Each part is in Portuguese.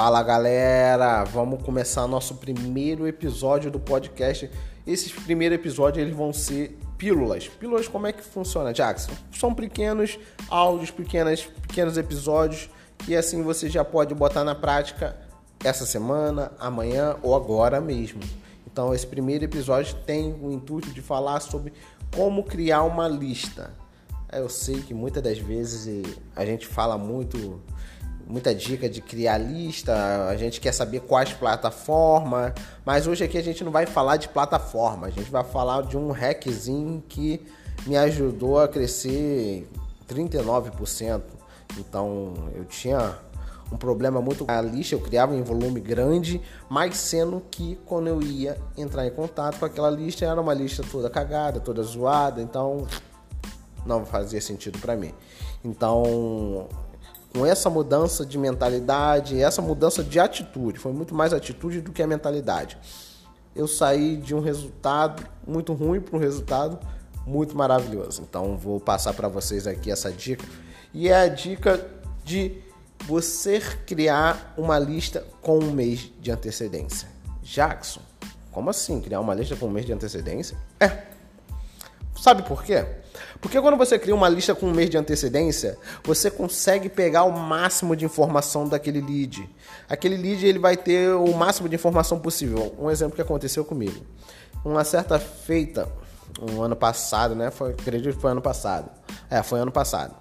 Fala galera, vamos começar nosso primeiro episódio do podcast. Esses primeiros episódios eles vão ser pílulas. Pílulas como é que funciona, Jackson? São pequenos áudios, pequenas, pequenos episódios que assim você já pode botar na prática essa semana, amanhã ou agora mesmo. Então esse primeiro episódio tem o intuito de falar sobre como criar uma lista. Eu sei que muitas das vezes a gente fala muito muita dica de criar lista, a gente quer saber quais plataformas, mas hoje aqui a gente não vai falar de plataforma, a gente vai falar de um hackzinho que me ajudou a crescer 39%. Então eu tinha um problema muito a lista eu criava em volume grande, mas sendo que quando eu ia entrar em contato com aquela lista era uma lista toda cagada, toda zoada, então não fazia sentido para mim. Então com essa mudança de mentalidade, essa mudança de atitude, foi muito mais atitude do que a mentalidade. Eu saí de um resultado muito ruim para um resultado muito maravilhoso. Então vou passar para vocês aqui essa dica. E é a dica de você criar uma lista com um mês de antecedência. Jackson, como assim criar uma lista com um mês de antecedência? É. Sabe por quê? Porque quando você cria uma lista com um mês de antecedência, você consegue pegar o máximo de informação daquele lead. Aquele lead ele vai ter o máximo de informação possível. Um exemplo que aconteceu comigo. Uma certa feita, um ano passado, né? Foi, acredito que foi ano passado. É, foi ano passado.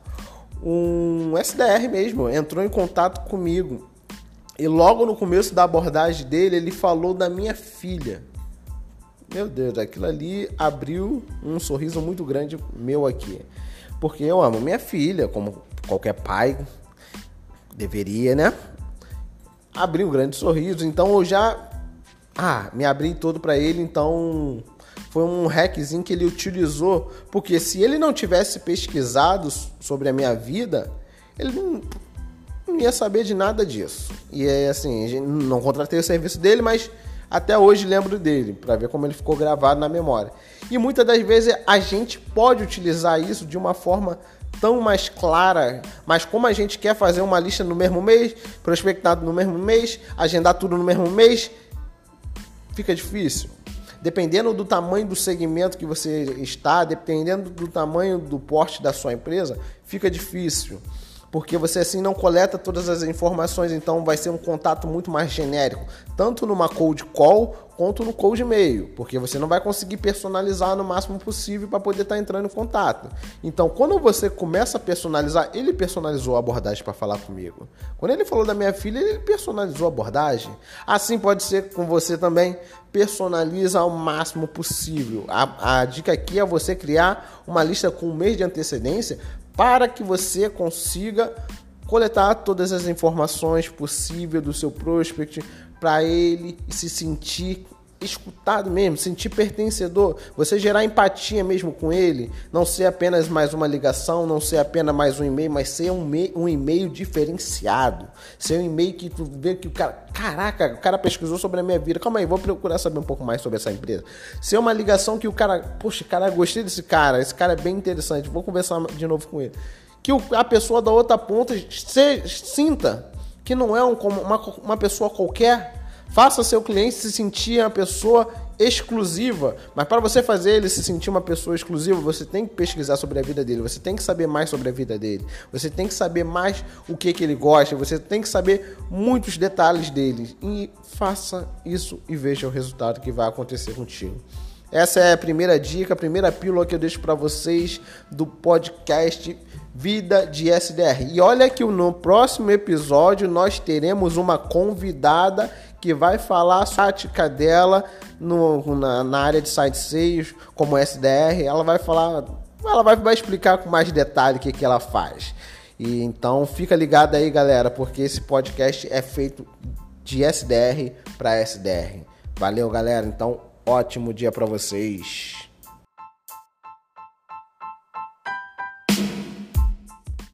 Um SDR mesmo entrou em contato comigo. E logo no começo da abordagem dele, ele falou da minha filha. Meu Deus, aquilo ali abriu um sorriso muito grande meu aqui. Porque eu amo minha filha, como qualquer pai deveria, né? Abriu um grande sorriso, então eu já ah, me abri todo para ele, então foi um hackzinho que ele utilizou, porque se ele não tivesse pesquisado sobre a minha vida, ele não, não ia saber de nada disso. E é assim, não contratei o serviço dele, mas até hoje lembro dele, para ver como ele ficou gravado na memória. E muitas das vezes a gente pode utilizar isso de uma forma tão mais clara, mas como a gente quer fazer uma lista no mesmo mês, prospectado no mesmo mês, agendar tudo no mesmo mês, fica difícil. Dependendo do tamanho do segmento que você está, dependendo do tamanho do porte da sua empresa, fica difícil porque você assim não coleta todas as informações, então vai ser um contato muito mais genérico, tanto numa cold call quanto no cold e-mail, porque você não vai conseguir personalizar no máximo possível para poder estar tá entrando em contato. Então, quando você começa a personalizar, ele personalizou a abordagem para falar comigo. Quando ele falou da minha filha, ele personalizou a abordagem. Assim pode ser com você também. Personaliza ao máximo possível. A, a dica aqui é você criar uma lista com um mês de antecedência para que você consiga coletar todas as informações possíveis do seu prospect para ele se sentir escutado mesmo, sentir pertencedor, você gerar empatia mesmo com ele, não ser apenas mais uma ligação, não ser apenas mais um e-mail, mas ser um, um e-mail diferenciado, ser um e-mail que tu vê que o cara, caraca, o cara pesquisou sobre a minha vida, calma aí, vou procurar saber um pouco mais sobre essa empresa. Ser uma ligação que o cara, poxa, cara, gostei desse cara, esse cara é bem interessante, vou conversar de novo com ele. Que a pessoa da outra ponta se, sinta que não é um, uma, uma pessoa qualquer, Faça seu cliente se sentir uma pessoa exclusiva. Mas para você fazer ele se sentir uma pessoa exclusiva, você tem que pesquisar sobre a vida dele, você tem que saber mais sobre a vida dele, você tem que saber mais o que, que ele gosta, você tem que saber muitos detalhes dele. E faça isso e veja o resultado que vai acontecer contigo. Essa é a primeira dica, a primeira pílula que eu deixo para vocês do podcast Vida de SDR. E olha que no próximo episódio nós teremos uma convidada que vai falar a tática dela no, na, na, área de site sales, como SDR. Ela vai falar, ela vai, vai explicar com mais detalhe o que, que ela faz. E então fica ligado aí, galera, porque esse podcast é feito de SDR para SDR. Valeu, galera. Então, ótimo dia para vocês.